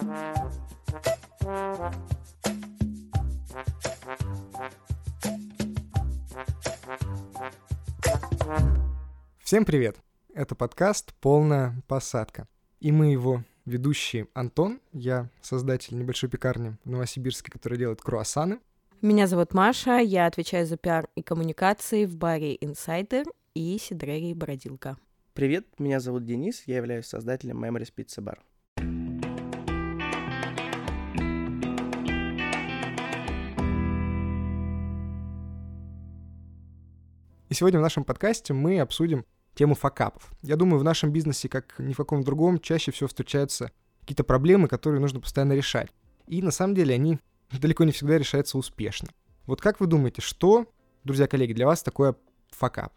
Всем привет! Это подкаст «Полная посадка». И мы его ведущие Антон, я создатель небольшой пекарни в Новосибирске, которая делает круассаны. Меня зовут Маша, я отвечаю за пиар и коммуникации в баре Insider и Сидрерии Бородилка. Привет, меня зовут Денис, я являюсь создателем Memories Pizza Bar. И сегодня в нашем подкасте мы обсудим тему факапов. Я думаю, в нашем бизнесе, как ни в каком другом, чаще всего встречаются какие-то проблемы, которые нужно постоянно решать. И на самом деле они далеко не всегда решаются успешно. Вот как вы думаете, что, друзья коллеги, для вас такое факап?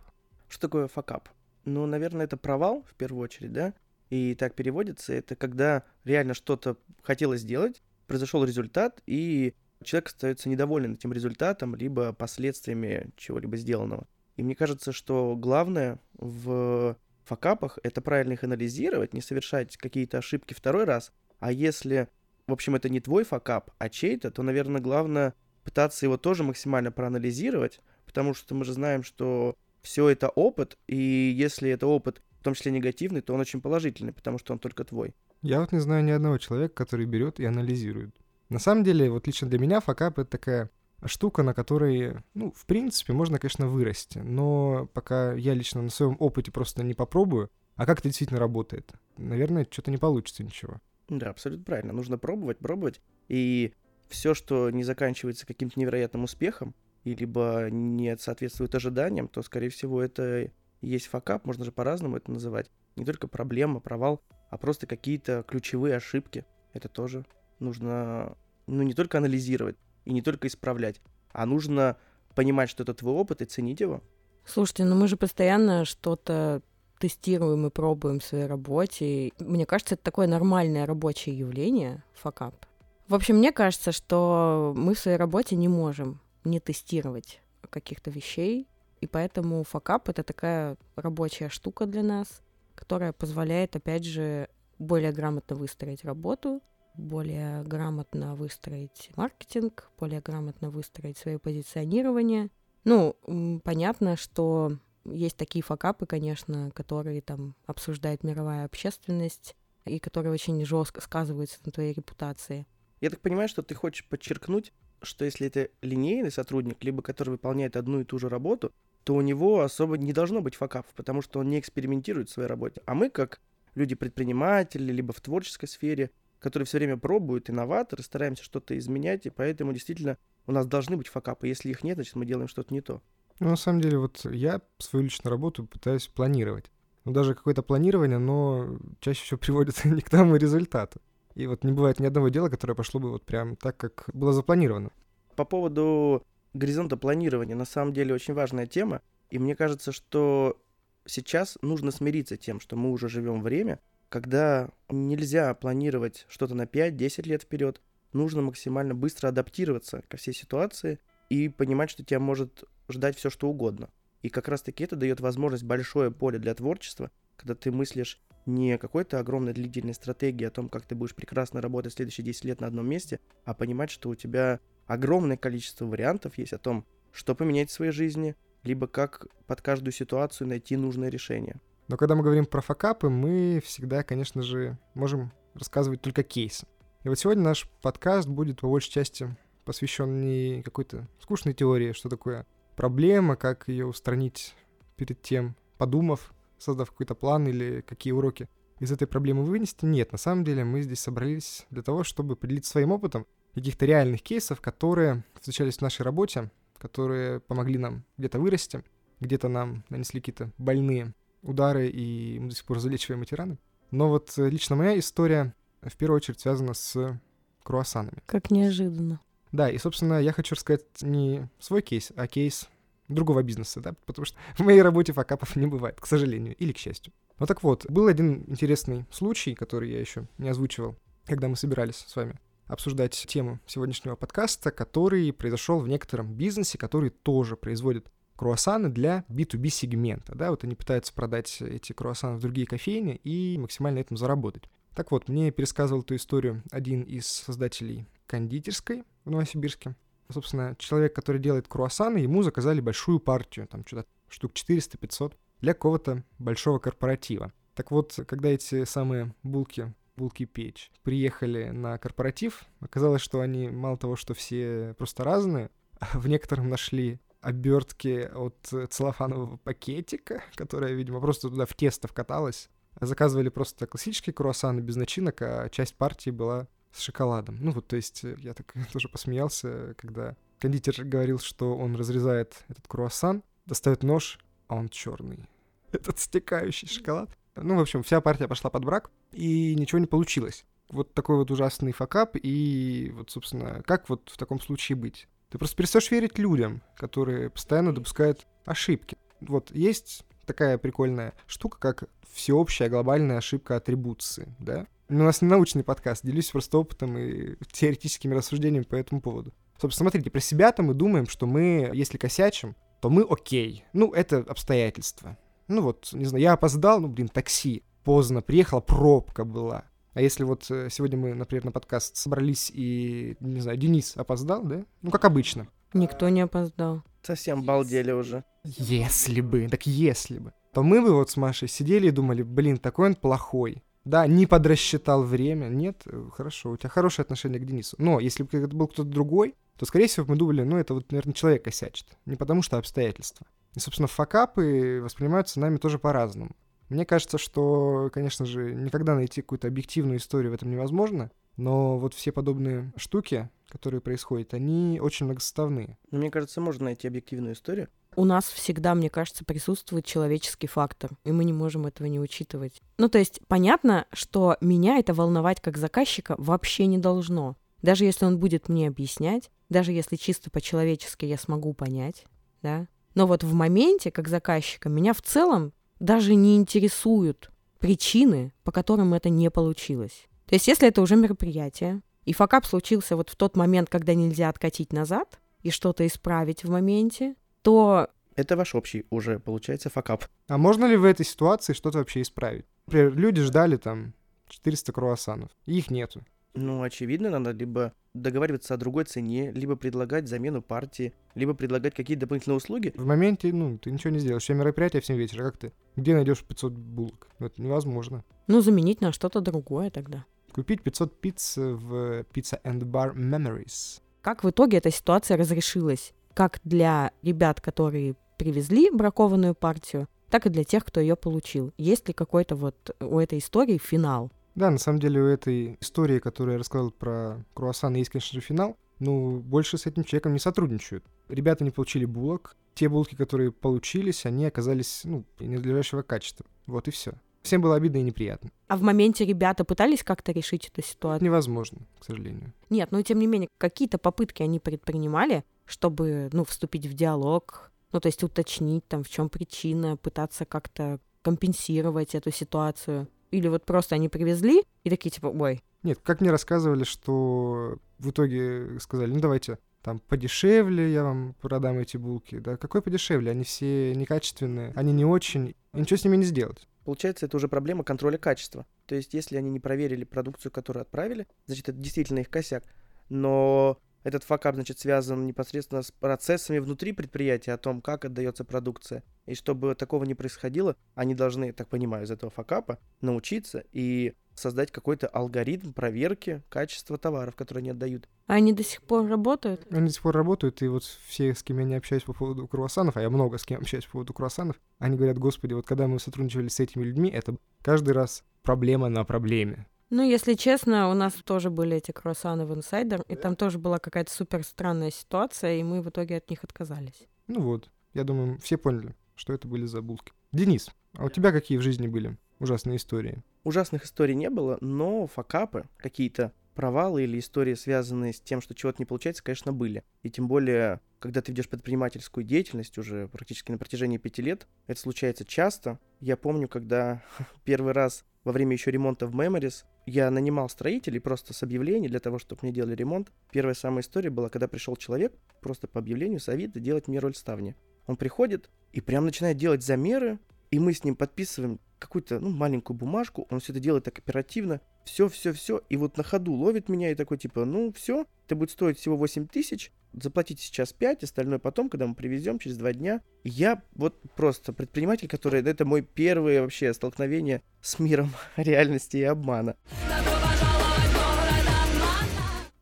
Что такое факап? Ну, наверное, это провал, в первую очередь, да? И так переводится, это когда реально что-то хотелось сделать, произошел результат, и человек остается недоволен этим результатом, либо последствиями чего-либо сделанного. И мне кажется, что главное в факапах — это правильно их анализировать, не совершать какие-то ошибки второй раз. А если, в общем, это не твой факап, а чей-то, то, наверное, главное пытаться его тоже максимально проанализировать, потому что мы же знаем, что все это опыт, и если это опыт, в том числе негативный, то он очень положительный, потому что он только твой. Я вот не знаю ни одного человека, который берет и анализирует. На самом деле, вот лично для меня факап — это такая штука, на которой, ну, в принципе, можно, конечно, вырасти, но пока я лично на своем опыте просто не попробую, а как это действительно работает, наверное, что-то не получится ничего. Да, абсолютно правильно. Нужно пробовать, пробовать. И все, что не заканчивается каким-то невероятным успехом, и либо не соответствует ожиданиям, то, скорее всего, это есть факап, можно же по-разному это называть. Не только проблема, провал, а просто какие-то ключевые ошибки. Это тоже нужно, ну, не только анализировать, и не только исправлять, а нужно понимать, что это твой опыт и ценить его. Слушайте, ну мы же постоянно что-то тестируем и пробуем в своей работе. Мне кажется, это такое нормальное рабочее явление, факап. В общем, мне кажется, что мы в своей работе не можем не тестировать каких-то вещей, и поэтому факап — это такая рабочая штука для нас, которая позволяет, опять же, более грамотно выстроить работу, более грамотно выстроить маркетинг, более грамотно выстроить свое позиционирование. Ну, понятно, что есть такие факапы, конечно, которые там обсуждает мировая общественность и которые очень жестко сказываются на твоей репутации. Я так понимаю, что ты хочешь подчеркнуть, что если это линейный сотрудник, либо который выполняет одну и ту же работу, то у него особо не должно быть факапов, потому что он не экспериментирует в своей работе. А мы, как люди-предприниматели, либо в творческой сфере, которые все время пробуют, инноваторы, стараемся что-то изменять, и поэтому действительно у нас должны быть факапы. Если их нет, значит мы делаем что-то не то. Ну, на самом деле, вот я свою личную работу пытаюсь планировать. Ну, даже какое-то планирование, но чаще всего приводит не к тому результату. И вот не бывает ни одного дела, которое пошло бы вот прям так, как было запланировано. По поводу горизонта планирования, на самом деле очень важная тема. И мне кажется, что сейчас нужно смириться тем, что мы уже живем время, когда нельзя планировать что-то на 5-10 лет вперед, нужно максимально быстро адаптироваться ко всей ситуации и понимать, что тебя может ждать все что угодно. И как раз-таки это дает возможность большое поле для творчества, когда ты мыслишь не какой-то огромной длительной стратегии о том, как ты будешь прекрасно работать следующие 10 лет на одном месте, а понимать, что у тебя огромное количество вариантов есть о том, что поменять в своей жизни, либо как под каждую ситуацию найти нужное решение. Но когда мы говорим про факапы, мы всегда, конечно же, можем рассказывать только кейсы. И вот сегодня наш подкаст будет по большей части посвящен не какой-то скучной теории, что такое проблема, как ее устранить перед тем, подумав, создав какой-то план или какие уроки из этой проблемы вынести. Нет, на самом деле мы здесь собрались для того, чтобы поделиться своим опытом каких-то реальных кейсов, которые встречались в нашей работе, которые помогли нам где-то вырасти, где-то нам нанесли какие-то больные удары, и мы до сих пор залечиваем эти раны. Но вот э, лично моя история в первую очередь связана с круассанами. Как неожиданно. Да, и, собственно, я хочу рассказать не свой кейс, а кейс другого бизнеса, да, потому что в моей работе факапов не бывает, к сожалению, или к счастью. Ну так вот, был один интересный случай, который я еще не озвучивал, когда мы собирались с вами обсуждать тему сегодняшнего подкаста, который произошел в некотором бизнесе, который тоже производит круассаны для B2B сегмента, да, вот они пытаются продать эти круассаны в другие кофейни и максимально этому заработать. Так вот, мне пересказывал эту историю один из создателей кондитерской в Новосибирске. Собственно, человек, который делает круассаны, ему заказали большую партию, там что-то штук 400-500, для какого-то большого корпоратива. Так вот, когда эти самые булки булки печь. Приехали на корпоратив. Оказалось, что они мало того, что все просто разные, в некотором нашли обертки от целлофанового пакетика, которая, видимо, просто туда в тесто вкаталась. Заказывали просто классические круассаны без начинок, а часть партии была с шоколадом. Ну вот, то есть я так тоже посмеялся, когда кондитер говорил, что он разрезает этот круассан, достает нож, а он черный. Этот стекающий шоколад. Ну, в общем, вся партия пошла под брак, и ничего не получилось. Вот такой вот ужасный факап, и вот, собственно, как вот в таком случае быть? Ты просто перестаешь верить людям, которые постоянно допускают ошибки. Вот есть такая прикольная штука, как всеобщая глобальная ошибка атрибуции, да? У нас не научный подкаст, делюсь просто опытом и теоретическими рассуждениями по этому поводу. Собственно, смотрите, про себя-то мы думаем, что мы, если косячим, то мы окей. Ну, это обстоятельства. Ну вот, не знаю, я опоздал, ну, блин, такси. Поздно приехала, пробка была. А если вот э, сегодня мы, например, на подкаст собрались и, не знаю, Денис опоздал, да? Ну, как обычно. Никто не опоздал. Совсем балдели уже. Если бы, так если бы. То мы бы вот с Машей сидели и думали, блин, такой он плохой. Да, не подрасчитал время. Нет, э, хорошо, у тебя хорошее отношение к Денису. Но если бы это был кто-то другой, то, скорее всего, мы думали, ну, это вот, наверное, человек косячит. Не потому что обстоятельства. И, собственно, факапы воспринимаются нами тоже по-разному. Мне кажется, что, конечно же, никогда найти какую-то объективную историю в этом невозможно, но вот все подобные штуки, которые происходят, они очень многосоставные. Но мне кажется, можно найти объективную историю. У нас всегда, мне кажется, присутствует человеческий фактор, и мы не можем этого не учитывать. Ну, то есть, понятно, что меня это волновать как заказчика вообще не должно. Даже если он будет мне объяснять, даже если чисто по-человечески я смогу понять, да, но вот в моменте, как заказчика, меня в целом даже не интересуют причины, по которым это не получилось. То есть если это уже мероприятие, и факап случился вот в тот момент, когда нельзя откатить назад и что-то исправить в моменте, то... Это ваш общий уже, получается, факап. А можно ли в этой ситуации что-то вообще исправить? Например, люди ждали там 400 круассанов, и их нету. Ну, очевидно, надо либо договариваться о другой цене, либо предлагать замену партии, либо предлагать какие-то дополнительные услуги. В моменте, ну, ты ничего не сделаешь. Все мероприятие в 7 вечера. Как ты? Где найдешь 500 булок? Ну, это невозможно. Ну, заменить на что-то другое тогда. Купить 500 пиц в Pizza and Bar Memories. Как в итоге эта ситуация разрешилась? Как для ребят, которые привезли бракованную партию, так и для тех, кто ее получил. Есть ли какой-то вот у этой истории финал? Да, на самом деле у этой истории, которую я рассказал про круассан, есть, конечно же, финал. Ну, больше с этим человеком не сотрудничают. Ребята не получили булок. Те булки, которые получились, они оказались, ну, ненадлежащего качества. Вот и все. Всем было обидно и неприятно. А в моменте ребята пытались как-то решить эту ситуацию? Невозможно, к сожалению. Нет, но тем не менее, какие-то попытки они предпринимали, чтобы, ну, вступить в диалог, ну, то есть уточнить там, в чем причина, пытаться как-то компенсировать эту ситуацию. Или вот просто они привезли и такие типа, ой. Нет, как мне рассказывали, что в итоге сказали, ну давайте там подешевле я вам продам эти булки. Да какой подешевле? Они все некачественные, они не очень, и ничего с ними не сделать. Получается, это уже проблема контроля качества. То есть, если они не проверили продукцию, которую отправили, значит, это действительно их косяк. Но этот факап, значит, связан непосредственно с процессами внутри предприятия, о том, как отдается продукция. И чтобы такого не происходило, они должны, так понимаю, из этого факапа научиться и создать какой-то алгоритм проверки качества товаров, которые они отдают. А они до сих пор работают? Они до сих пор работают, и вот все, с кем я не общаюсь по поводу круассанов, а я много с кем общаюсь по поводу круассанов, они говорят, господи, вот когда мы сотрудничали с этими людьми, это каждый раз проблема на проблеме. Ну, если честно, у нас тоже были эти круассаны в Insider, и там тоже была какая-то супер странная ситуация, и мы в итоге от них отказались. Ну вот, я думаю, все поняли, что это были за булки. Денис, а у тебя какие в жизни были ужасные истории? Ужасных историй не было, но факапы, какие-то провалы или истории, связанные с тем, что чего-то не получается, конечно, были. И тем более, когда ты ведешь предпринимательскую деятельность уже практически на протяжении пяти лет, это случается часто. Я помню, когда первый раз во время еще ремонта в Memories я нанимал строителей просто с объявлений для того, чтобы мне делали ремонт. Первая самая история была, когда пришел человек просто по объявлению с Авито делать мне роль ставни. Он приходит и прям начинает делать замеры, и мы с ним подписываем какую-то ну, маленькую бумажку, он все это делает так оперативно, все, все, все, и вот на ходу ловит меня и такой, типа, ну, все, это будет стоить всего 8 тысяч, заплатите сейчас 5, остальное потом, когда мы привезем через два дня. Я вот просто предприниматель, который, это мой первое вообще столкновение с миром реальности и обмана.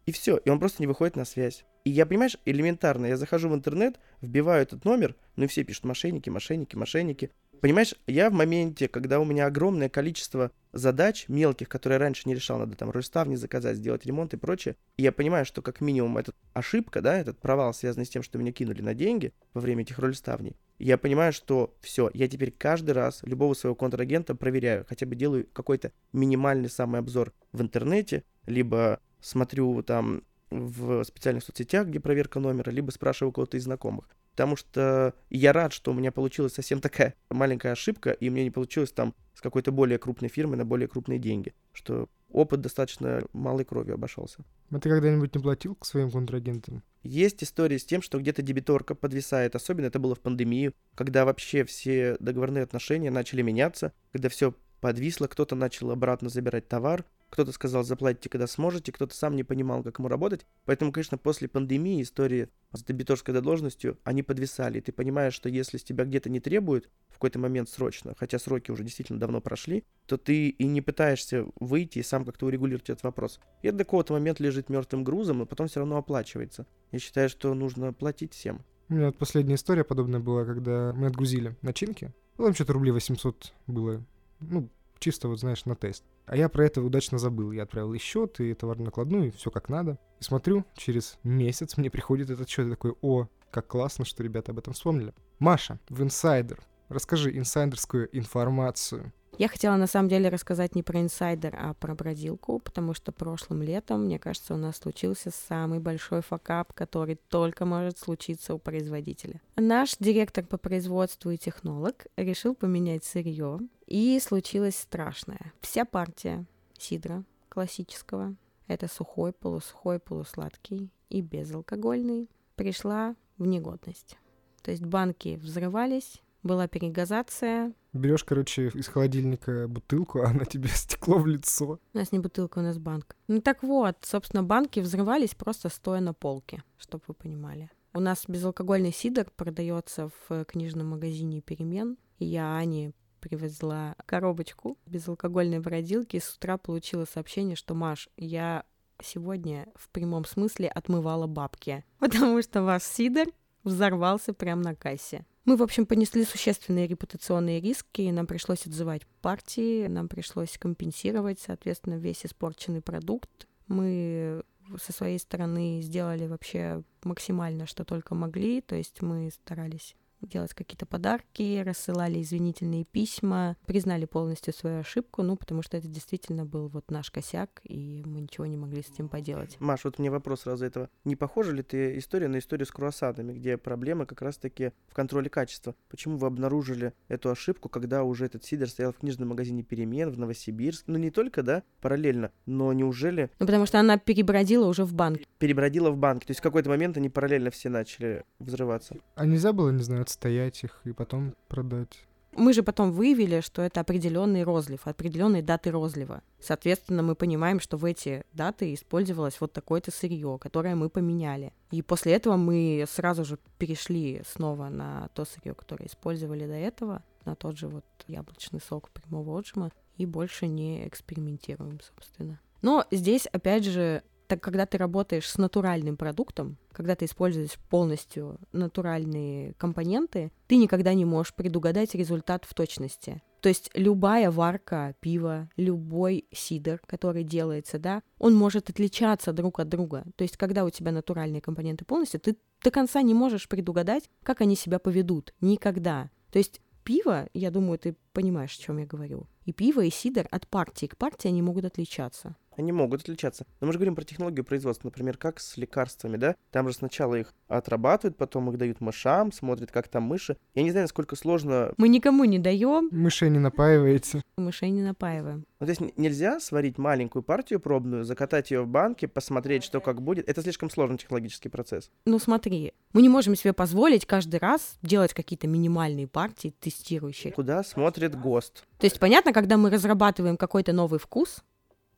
И все, и он просто не выходит на связь. И я, понимаешь, элементарно, я захожу в интернет, вбиваю этот номер, ну и все пишут мошенники, мошенники, мошенники. Понимаешь, я в моменте, когда у меня огромное количество задач мелких, которые я раньше не решал, надо там не заказать, сделать ремонт и прочее, и я понимаю, что как минимум эта ошибка, да, этот провал, связанный с тем, что меня кинули на деньги во время этих рольставней, я понимаю, что все, я теперь каждый раз любого своего контрагента проверяю, хотя бы делаю какой-то минимальный самый обзор в интернете, либо смотрю там в специальных соцсетях, где проверка номера, либо спрашиваю кого-то из знакомых. Потому что я рад, что у меня получилась совсем такая маленькая ошибка, и мне не получилось там с какой-то более крупной фирмы на более крупные деньги. Что опыт достаточно малой кровью обошелся. А ты когда-нибудь не платил к своим контрагентам? Есть история с тем, что где-то дебиторка подвисает. Особенно это было в пандемию, когда вообще все договорные отношения начали меняться, когда все подвисло, кто-то начал обратно забирать товар, кто-то сказал, заплатите, когда сможете, кто-то сам не понимал, как ему работать. Поэтому, конечно, после пандемии истории с дебиторской задолженностью, они подвисали. И ты понимаешь, что если с тебя где-то не требуют в какой-то момент срочно, хотя сроки уже действительно давно прошли, то ты и не пытаешься выйти и сам как-то урегулировать этот вопрос. И это до какого-то момента лежит мертвым грузом, но потом все равно оплачивается. Я считаю, что нужно платить всем. У меня вот последняя история подобная была, когда мы отгрузили начинки. Ну, там что-то рублей 800 было. Ну, чисто вот, знаешь, на тест. А я про это удачно забыл. Я отправил и счет, и товарную накладную, и все как надо. И смотрю, через месяц мне приходит этот счет, и такой, о, как классно, что ребята об этом вспомнили. Маша, в инсайдер. Расскажи инсайдерскую информацию. Я хотела на самом деле рассказать не про инсайдер, а про бродилку, потому что прошлым летом, мне кажется, у нас случился самый большой факап, который только может случиться у производителя. Наш директор по производству и технолог решил поменять сырье, и случилось страшное. Вся партия сидра классического, это сухой, полусухой, полусладкий и безалкогольный, пришла в негодность. То есть банки взрывались, была перегазация. Берешь, короче, из холодильника бутылку, а она тебе стекло в лицо. У нас не бутылка, у нас банк. Ну так вот, собственно, банки взрывались просто стоя на полке, чтобы вы понимали. У нас безалкогольный сидр продается в книжном магазине «Перемен». И я Ане привезла коробочку безалкогольной бродилки, и с утра получила сообщение, что «Маш, я сегодня в прямом смысле отмывала бабки, потому что ваш сидр взорвался прямо на кассе. Мы, в общем, понесли существенные репутационные риски, нам пришлось отзывать партии, нам пришлось компенсировать, соответственно, весь испорченный продукт. Мы со своей стороны сделали вообще максимально, что только могли, то есть мы старались делать какие-то подарки, рассылали извинительные письма, признали полностью свою ошибку, ну, потому что это действительно был вот наш косяк, и мы ничего не могли с этим поделать. Маш, вот мне вопрос сразу этого. Не похожа ли ты история на историю с круассанами, где проблема как раз-таки в контроле качества? Почему вы обнаружили эту ошибку, когда уже этот сидр стоял в книжном магазине «Перемен» в Новосибирске? Ну, не только, да, параллельно, но неужели... Ну, потому что она перебродила уже в банк. Перебродила в банке, то есть в какой-то момент они параллельно все начали взрываться. А нельзя было, не знаю, отстоять их и потом продать. Мы же потом выявили, что это определенный розлив, определенные даты розлива. Соответственно, мы понимаем, что в эти даты использовалось вот такое-то сырье, которое мы поменяли. И после этого мы сразу же перешли снова на то сырье, которое использовали до этого, на тот же вот яблочный сок прямого отжима, и больше не экспериментируем, собственно. Но здесь, опять же, так когда ты работаешь с натуральным продуктом, когда ты используешь полностью натуральные компоненты, ты никогда не можешь предугадать результат в точности. То есть любая варка пива, любой сидр, который делается, да, он может отличаться друг от друга. То есть когда у тебя натуральные компоненты полностью, ты до конца не можешь предугадать, как они себя поведут. Никогда. То есть пиво, я думаю, ты понимаешь, о чем я говорю. И пиво, и сидр от партии к партии они могут отличаться. Они могут отличаться. Но мы же говорим про технологию производства, например, как с лекарствами, да? Там же сначала их отрабатывают, потом их дают мышам, смотрят, как там мыши. Я не знаю, насколько сложно... Мы никому не даем. Мышей не напаиваете. Мышей не напаиваем. Ну, то есть нельзя сварить маленькую партию пробную, закатать ее в банке, посмотреть, что как будет. Это слишком сложный технологический процесс. Ну смотри, мы не можем себе позволить каждый раз делать какие-то минимальные партии тестирующие. Куда смотрит ГОСТ? То есть понятно, когда мы разрабатываем какой-то новый вкус,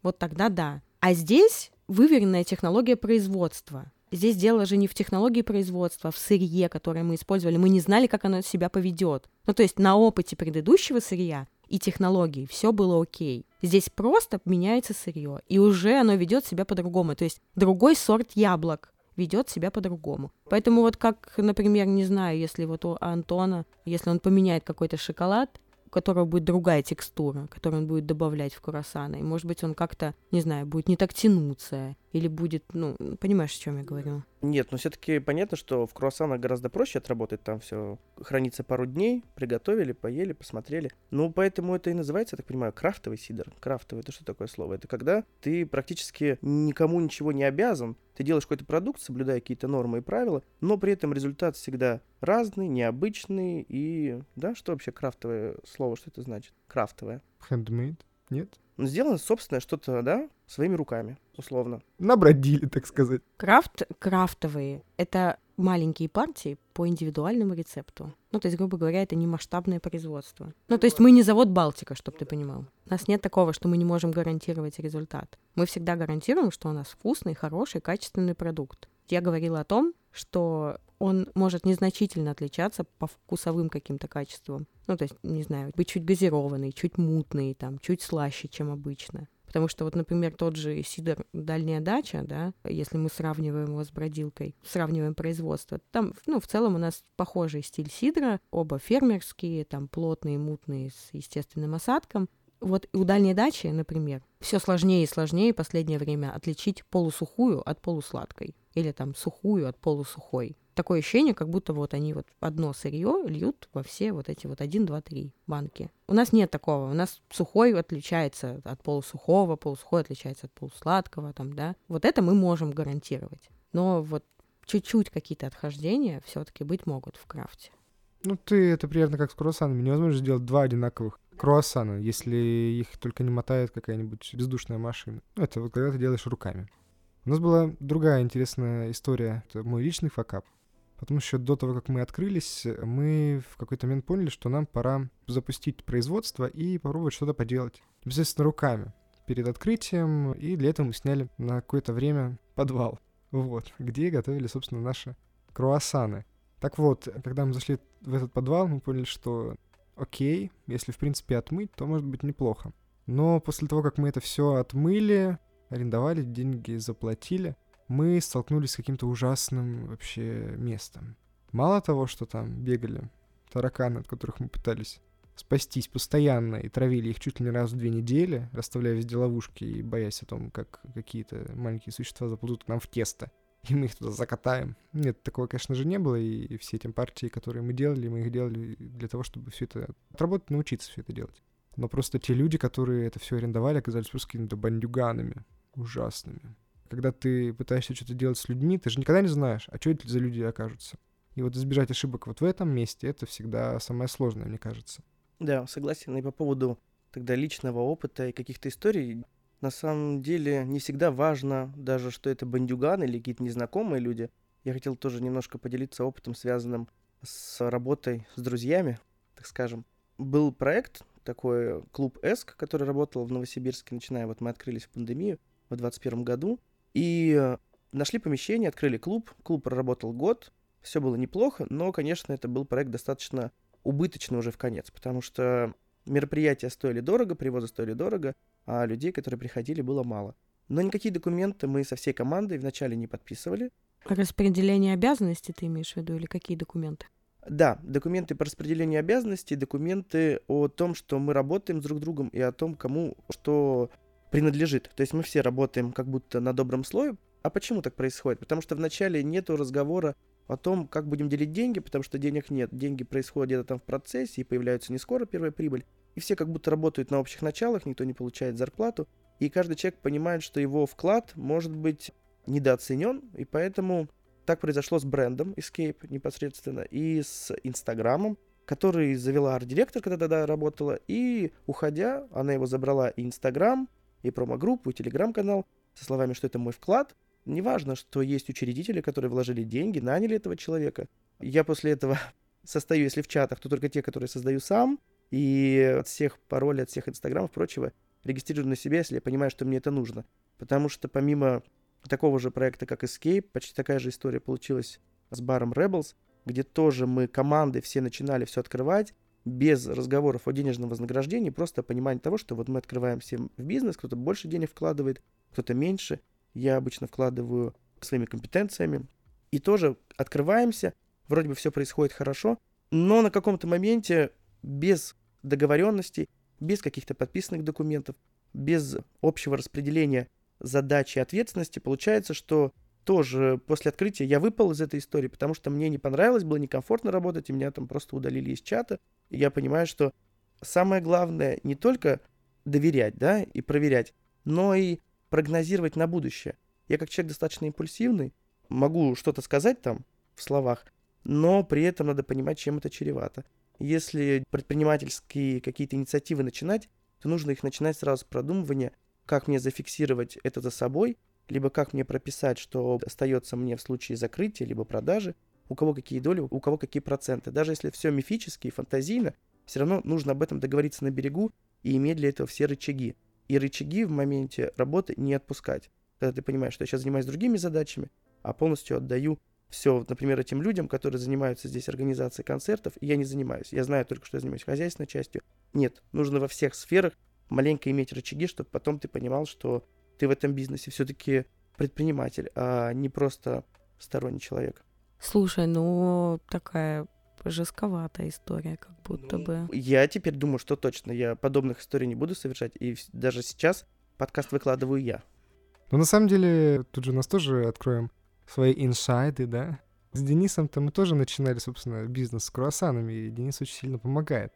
Вот тогда да. А здесь выверенная технология производства. Здесь дело же не в технологии производства, в сырье, которое мы использовали. Мы не знали, как оно себя поведет. Ну, то есть на опыте предыдущего сырья и технологий все было окей. Здесь просто меняется сырье, и уже оно ведет себя по-другому. То есть другой сорт яблок ведет себя по-другому. Поэтому вот как, например, не знаю, если вот у Антона, если он поменяет какой-то шоколад, которого будет другая текстура, которую он будет добавлять в круассаны. И, может быть, он как-то, не знаю, будет не так тянуться, или будет, ну, понимаешь, о чем я говорю? Нет, но все-таки понятно, что в круассанах гораздо проще отработать, там все хранится пару дней, приготовили, поели, посмотрели. Ну, поэтому это и называется, я так понимаю, крафтовый сидр. Крафтовый, это что такое слово? Это когда ты практически никому ничего не обязан, ты делаешь какой-то продукт, соблюдая какие-то нормы и правила, но при этом результат всегда разный, необычный и... Да, что вообще крафтовое слово, что это значит? Крафтовое. Handmade? Нет? Ну, сделано собственное что-то, да, своими руками, условно. Набродили, так сказать. Крафт, крафтовые — это маленькие партии по индивидуальному рецепту. Ну, то есть, грубо говоря, это не масштабное производство. Ну, то есть мы не завод Балтика, чтобы ты понимал. У нас нет такого, что мы не можем гарантировать результат. Мы всегда гарантируем, что у нас вкусный, хороший, качественный продукт. Я говорила о том, что он может незначительно отличаться по вкусовым каким-то качествам. Ну, то есть, не знаю, быть чуть газированный, чуть мутный, там, чуть слаще, чем обычно. Потому что вот, например, тот же сидр «Дальняя дача», да, если мы сравниваем его с бродилкой, сравниваем производство, там, ну, в целом у нас похожий стиль сидра, оба фермерские, там, плотные, мутные, с естественным осадком. Вот у дальней дачи, например, все сложнее и сложнее последнее время отличить полусухую от полусладкой или там сухую от полусухой. Такое ощущение, как будто вот они вот одно сырье льют во все вот эти вот 1, 2, 3 банки. У нас нет такого. У нас сухой отличается от полусухого, полусухой отличается от полусладкого, там, да. Вот это мы можем гарантировать. Но вот чуть-чуть какие-то отхождения все-таки быть могут в крафте. Ну, ты это примерно как с круассанами. Невозможно сделать два одинаковых круассана, если их только не мотает какая-нибудь бездушная машина. Ну, это вот когда ты делаешь руками. У нас была другая интересная история. Это мой личный факап. Потому что до того, как мы открылись, мы в какой-то момент поняли, что нам пора запустить производство и попробовать что-то поделать. Естественно, руками перед открытием, и для этого мы сняли на какое-то время подвал, вот, где готовили, собственно, наши круассаны. Так вот, когда мы зашли в этот подвал, мы поняли, что окей, если, в принципе, отмыть, то может быть неплохо. Но после того, как мы это все отмыли, арендовали, деньги заплатили, мы столкнулись с каким-то ужасным вообще местом. Мало того, что там бегали тараканы, от которых мы пытались спастись постоянно и травили их чуть ли не раз в две недели, расставляя везде ловушки и боясь о том, как какие-то маленькие существа заползут к нам в тесто, и мы их туда закатаем. Нет, такого, конечно же, не было, и все эти партии, которые мы делали, мы их делали для того, чтобы все это отработать, научиться все это делать. Но просто те люди, которые это все арендовали, оказались просто какими-то бандюганами ужасными. Когда ты пытаешься что-то делать с людьми, ты же никогда не знаешь, а что это за люди окажутся. И вот избежать ошибок вот в этом месте, это всегда самое сложное, мне кажется. Да, согласен. И по поводу тогда личного опыта и каких-то историй, на самом деле не всегда важно даже, что это бандюган или какие-то незнакомые люди. Я хотел тоже немножко поделиться опытом, связанным с работой с друзьями, так скажем. Был проект такой клуб Эск, который работал в Новосибирске, начиная, вот мы открылись в пандемию в 2021 году, и нашли помещение, открыли клуб, клуб проработал год, все было неплохо, но, конечно, это был проект достаточно убыточный уже в конец, потому что мероприятия стоили дорого, привозы стоили дорого, а людей, которые приходили, было мало. Но никакие документы мы со всей командой вначале не подписывали. Распределение обязанностей ты имеешь в виду или какие документы? Да, документы по распределению обязанностей, документы о том, что мы работаем с друг другом и о том, кому что принадлежит. То есть мы все работаем как будто на добром слое. А почему так происходит? Потому что вначале нету разговора о том, как будем делить деньги, потому что денег нет. Деньги происходят где-то там в процессе и появляются не скоро первая прибыль. И все как будто работают на общих началах, никто не получает зарплату. И каждый человек понимает, что его вклад может быть недооценен, и поэтому так произошло с брендом Escape непосредственно и с Инстаграмом, который завела арт-директор, когда тогда работала, и уходя, она его забрала и Инстаграм, и промо-группу, и Телеграм-канал, со словами, что это мой вклад. Неважно, что есть учредители, которые вложили деньги, наняли этого человека. Я после этого состою, если в чатах, то только те, которые создаю сам, и от всех паролей, от всех инстаграмов, прочего, регистрирую на себя, если я понимаю, что мне это нужно. Потому что помимо такого же проекта, как Escape, почти такая же история получилась с баром Rebels, где тоже мы команды все начинали все открывать, без разговоров о денежном вознаграждении, просто понимание того, что вот мы открываем всем в бизнес, кто-то больше денег вкладывает, кто-то меньше. Я обычно вкладываю своими компетенциями. И тоже открываемся, вроде бы все происходит хорошо, но на каком-то моменте без договоренностей, без каких-то подписанных документов, без общего распределения задачи и ответственности, получается, что тоже после открытия я выпал из этой истории, потому что мне не понравилось, было некомфортно работать, и меня там просто удалили из чата. Я понимаю, что самое главное не только доверять, да, и проверять, но и прогнозировать на будущее. Я как человек достаточно импульсивный, могу что-то сказать там в словах, но при этом надо понимать, чем это чревато. Если предпринимательские какие-то инициативы начинать, то нужно их начинать сразу с продумывания, как мне зафиксировать это за собой, либо как мне прописать, что остается мне в случае закрытия, либо продажи, у кого какие доли, у кого какие проценты. Даже если все мифически и фантазийно, все равно нужно об этом договориться на берегу и иметь для этого все рычаги. И рычаги в моменте работы не отпускать. Когда ты понимаешь, что я сейчас занимаюсь другими задачами, а полностью отдаю все, например, этим людям, которые занимаются здесь организацией концертов, и я не занимаюсь. Я знаю только, что я занимаюсь хозяйственной частью. Нет, нужно во всех сферах маленько иметь рычаги, чтобы потом ты понимал, что ты в этом бизнесе все-таки предприниматель, а не просто сторонний человек. Слушай, ну такая жестковатая история, как будто ну, бы. Я теперь думаю, что точно я подобных историй не буду совершать, и даже сейчас подкаст выкладываю я. Ну, на самом деле, тут же у нас тоже откроем свои инсайды, да? С Денисом-то мы тоже начинали, собственно, бизнес с круассанами, и Денис очень сильно помогает.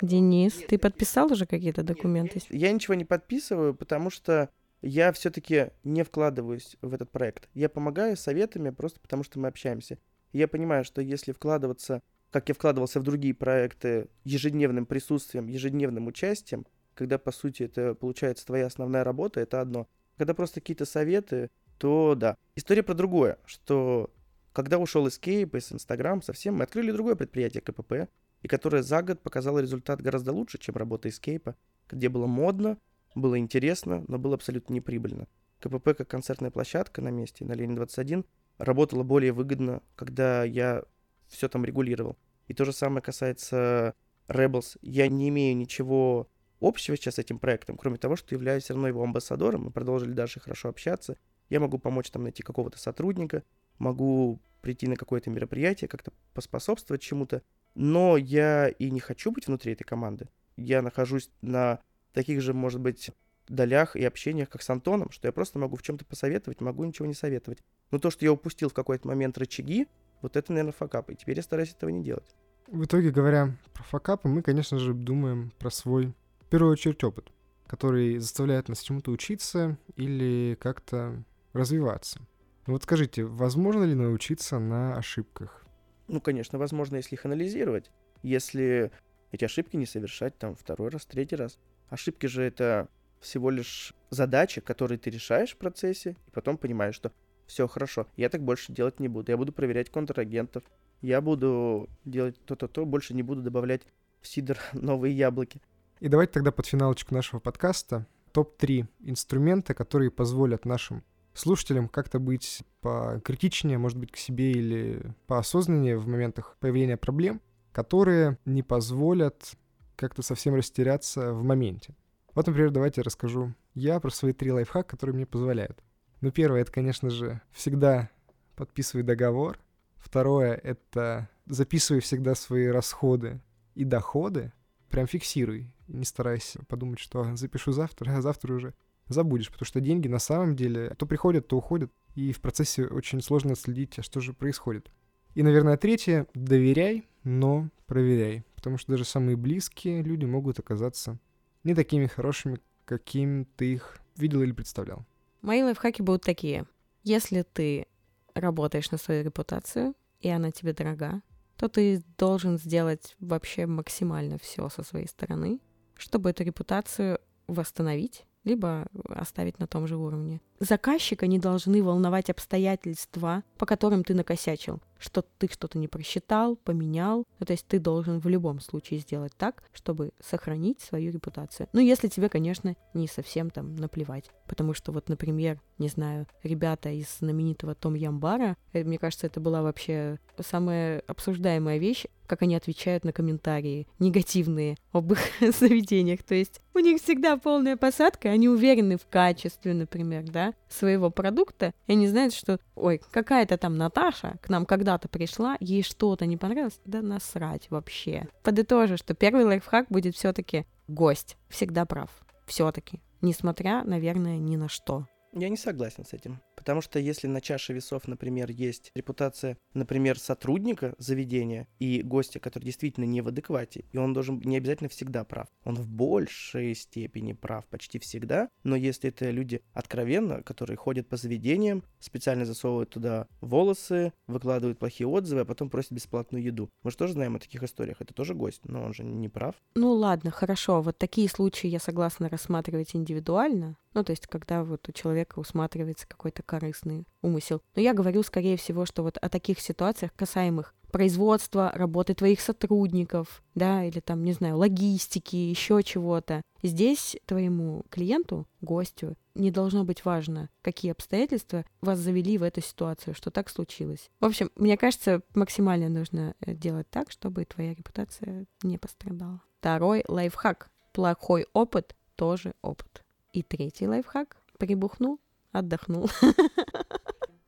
Денис, ты подписал уже какие-то документы? Я ничего не подписываю, потому что я все-таки не вкладываюсь в этот проект. Я помогаю советами просто потому, что мы общаемся. Я понимаю, что если вкладываться, как я вкладывался в другие проекты, ежедневным присутствием, ежедневным участием, когда, по сути, это получается твоя основная работа, это одно. Когда просто какие-то советы, то да. История про другое, что когда ушел Escape из Instagram совсем, мы открыли другое предприятие КПП, и которое за год показало результат гораздо лучше, чем работа Escape, где было модно, было интересно, но было абсолютно неприбыльно. КПП как концертная площадка на месте, на Ленин 21, работала более выгодно, когда я все там регулировал. И то же самое касается Rebels. Я не имею ничего общего сейчас с этим проектом, кроме того, что являюсь все равно его амбассадором, мы продолжили дальше хорошо общаться. Я могу помочь там найти какого-то сотрудника, могу прийти на какое-то мероприятие, как-то поспособствовать чему-то, но я и не хочу быть внутри этой команды. Я нахожусь на таких же, может быть, долях и общениях, как с Антоном, что я просто могу в чем-то посоветовать, могу ничего не советовать. Но то, что я упустил в какой-то момент рычаги, вот это, наверное, факап. И теперь я стараюсь этого не делать. В итоге, говоря про факапы, мы, конечно же, думаем про свой, в первую очередь, опыт, который заставляет нас чему-то учиться или как-то развиваться. Ну вот скажите, возможно ли научиться на ошибках? Ну, конечно, возможно, если их анализировать. Если эти ошибки не совершать там второй раз, третий раз. Ошибки же это всего лишь задачи, которые ты решаешь в процессе, и потом понимаешь, что все хорошо, я так больше делать не буду. Я буду проверять контрагентов, я буду делать то-то-то, больше не буду добавлять в сидр новые яблоки. И давайте тогда под финалочку нашего подкаста топ-3 инструмента, которые позволят нашим слушателям как-то быть покритичнее, может быть, к себе или поосознаннее в моментах появления проблем, которые не позволят как-то совсем растеряться в моменте. Вот, например, давайте расскажу я про свои три лайфхака, которые мне позволяют. Ну, первое, это, конечно же, всегда подписывай договор. Второе, это записывай всегда свои расходы и доходы. Прям фиксируй. Не старайся подумать, что запишу завтра, а завтра уже забудешь, потому что деньги на самом деле то приходят, то уходят, и в процессе очень сложно следить, а что же происходит. И, наверное, третье, доверяй, но проверяй, потому что даже самые близкие люди могут оказаться не такими хорошими, каким ты их видел или представлял. Мои лайфхаки будут такие. Если ты работаешь на свою репутацию, и она тебе дорога, то ты должен сделать вообще максимально все со своей стороны, чтобы эту репутацию восстановить либо оставить на том же уровне. Заказчика не должны волновать обстоятельства, по которым ты накосячил. Что ты что-то не просчитал, поменял. Ну, то есть ты должен в любом случае сделать так, чтобы сохранить свою репутацию. Ну, если тебе, конечно, не совсем там наплевать. Потому что вот, например, не знаю, ребята из знаменитого Том Ямбара, э, мне кажется, это была вообще самая обсуждаемая вещь, как они отвечают на комментарии негативные об их заведениях. То есть у них всегда полная посадка, они уверены в качестве, например, да, своего продукта, и они знают, что, ой, какая-то там Наташа к нам когда-то пришла, ей что-то не понравилось, да насрать вообще. Подытожу, что первый лайфхак будет все-таки гость всегда прав, все-таки, несмотря, наверное, ни на что. Я не согласен с этим. Потому что если на чаше весов, например, есть репутация, например, сотрудника заведения и гостя, который действительно не в адеквате, и он должен не обязательно всегда прав. Он в большей степени прав почти всегда, но если это люди откровенно, которые ходят по заведениям, специально засовывают туда волосы, выкладывают плохие отзывы, а потом просят бесплатную еду. Мы же тоже знаем о таких историях. Это тоже гость, но он же не прав. Ну ладно, хорошо. Вот такие случаи я согласна рассматривать индивидуально. Ну, то есть, когда вот у человека усматривается какой-то корыстный умысел. Но я говорю, скорее всего, что вот о таких ситуациях, касаемых производства, работы твоих сотрудников, да, или там, не знаю, логистики, еще чего-то. Здесь твоему клиенту, гостю, не должно быть важно, какие обстоятельства вас завели в эту ситуацию, что так случилось. В общем, мне кажется, максимально нужно э, делать так, чтобы твоя репутация не пострадала. Второй лайфхак. Плохой опыт тоже опыт. И третий лайфхак. Прибухнул, отдохнул.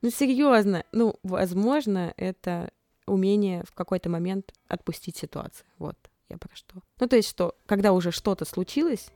Ну, серьезно, ну, возможно, это умение в какой-то момент отпустить ситуацию. Вот, я про что. Ну, то есть, что, когда уже что-то случилось,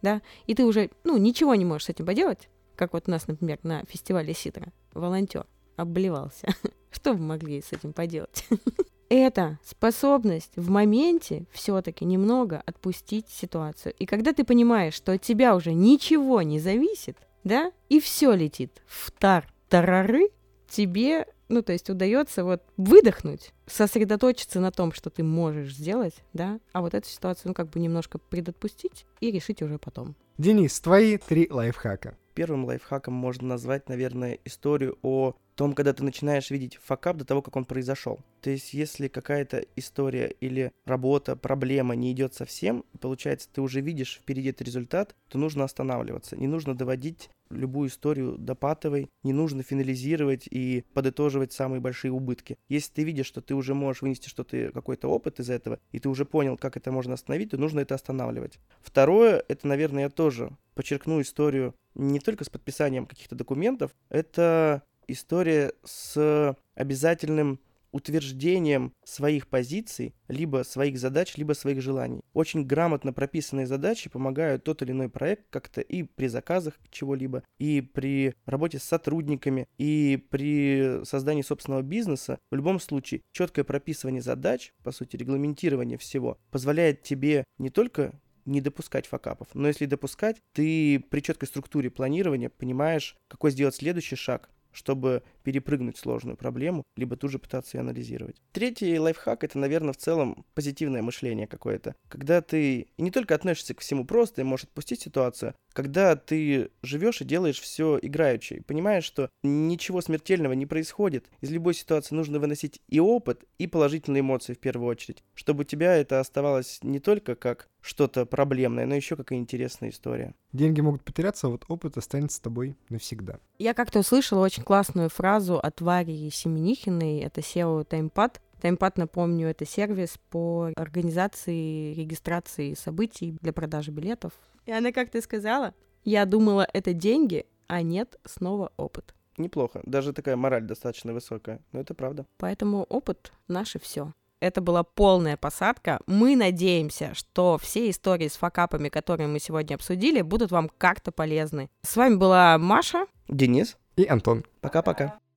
да, и ты уже, ну, ничего не можешь с этим поделать, как вот у нас, например, на фестивале Ситра, волонтер обливался. Что вы могли с этим поделать? Это способность в моменте все-таки немного отпустить ситуацию. И когда ты понимаешь, что от тебя уже ничего не зависит, да, и все летит в тар-тарары, тебе, ну, то есть удается вот выдохнуть, сосредоточиться на том, что ты можешь сделать, да, а вот эту ситуацию, ну, как бы немножко предотпустить и решить уже потом. Денис, твои три лайфхака. Первым лайфхаком можно назвать, наверное, историю о том, когда ты начинаешь видеть факап до того, как он произошел. То есть, если какая-то история или работа, проблема не идет совсем, получается, ты уже видишь впереди этот результат, то нужно останавливаться. Не нужно доводить любую историю до патовой, не нужно финализировать и подытоживать самые большие убытки. Если ты видишь, что ты уже можешь вынести что-то, какой-то опыт из этого, и ты уже понял, как это можно остановить, то нужно это останавливать. Второе, это, наверное, я тоже подчеркну историю не только с подписанием каких-то документов, это история с обязательным утверждением своих позиций, либо своих задач, либо своих желаний. Очень грамотно прописанные задачи помогают тот или иной проект как-то и при заказах чего-либо, и при работе с сотрудниками, и при создании собственного бизнеса. В любом случае, четкое прописывание задач, по сути, регламентирование всего, позволяет тебе не только не допускать факапов. Но если допускать, ты при четкой структуре планирования понимаешь, какой сделать следующий шаг, чтобы перепрыгнуть сложную проблему, либо тут же пытаться ее анализировать. Третий лайфхак — это, наверное, в целом позитивное мышление какое-то. Когда ты и не только относишься к всему просто и можешь отпустить ситуацию, когда ты живешь и делаешь все играючи, и понимаешь, что ничего смертельного не происходит, из любой ситуации нужно выносить и опыт, и положительные эмоции в первую очередь, чтобы у тебя это оставалось не только как что-то проблемное, но еще какая интересная история. Деньги могут потеряться, а вот опыт останется с тобой навсегда. Я как-то услышала очень классную фразу от Вари Семенихиной, это SEO TimePad. TimePad, напомню, это сервис по организации регистрации событий для продажи билетов. И она как-то сказала, я думала, это деньги, а нет, снова опыт. Неплохо. Даже такая мораль достаточно высокая. Но это правда. Поэтому опыт — наше все. Это была полная посадка. Мы надеемся, что все истории с факапами, которые мы сегодня обсудили, будут вам как-то полезны. С вами была Маша. Денис. И Антон. Пока-пока.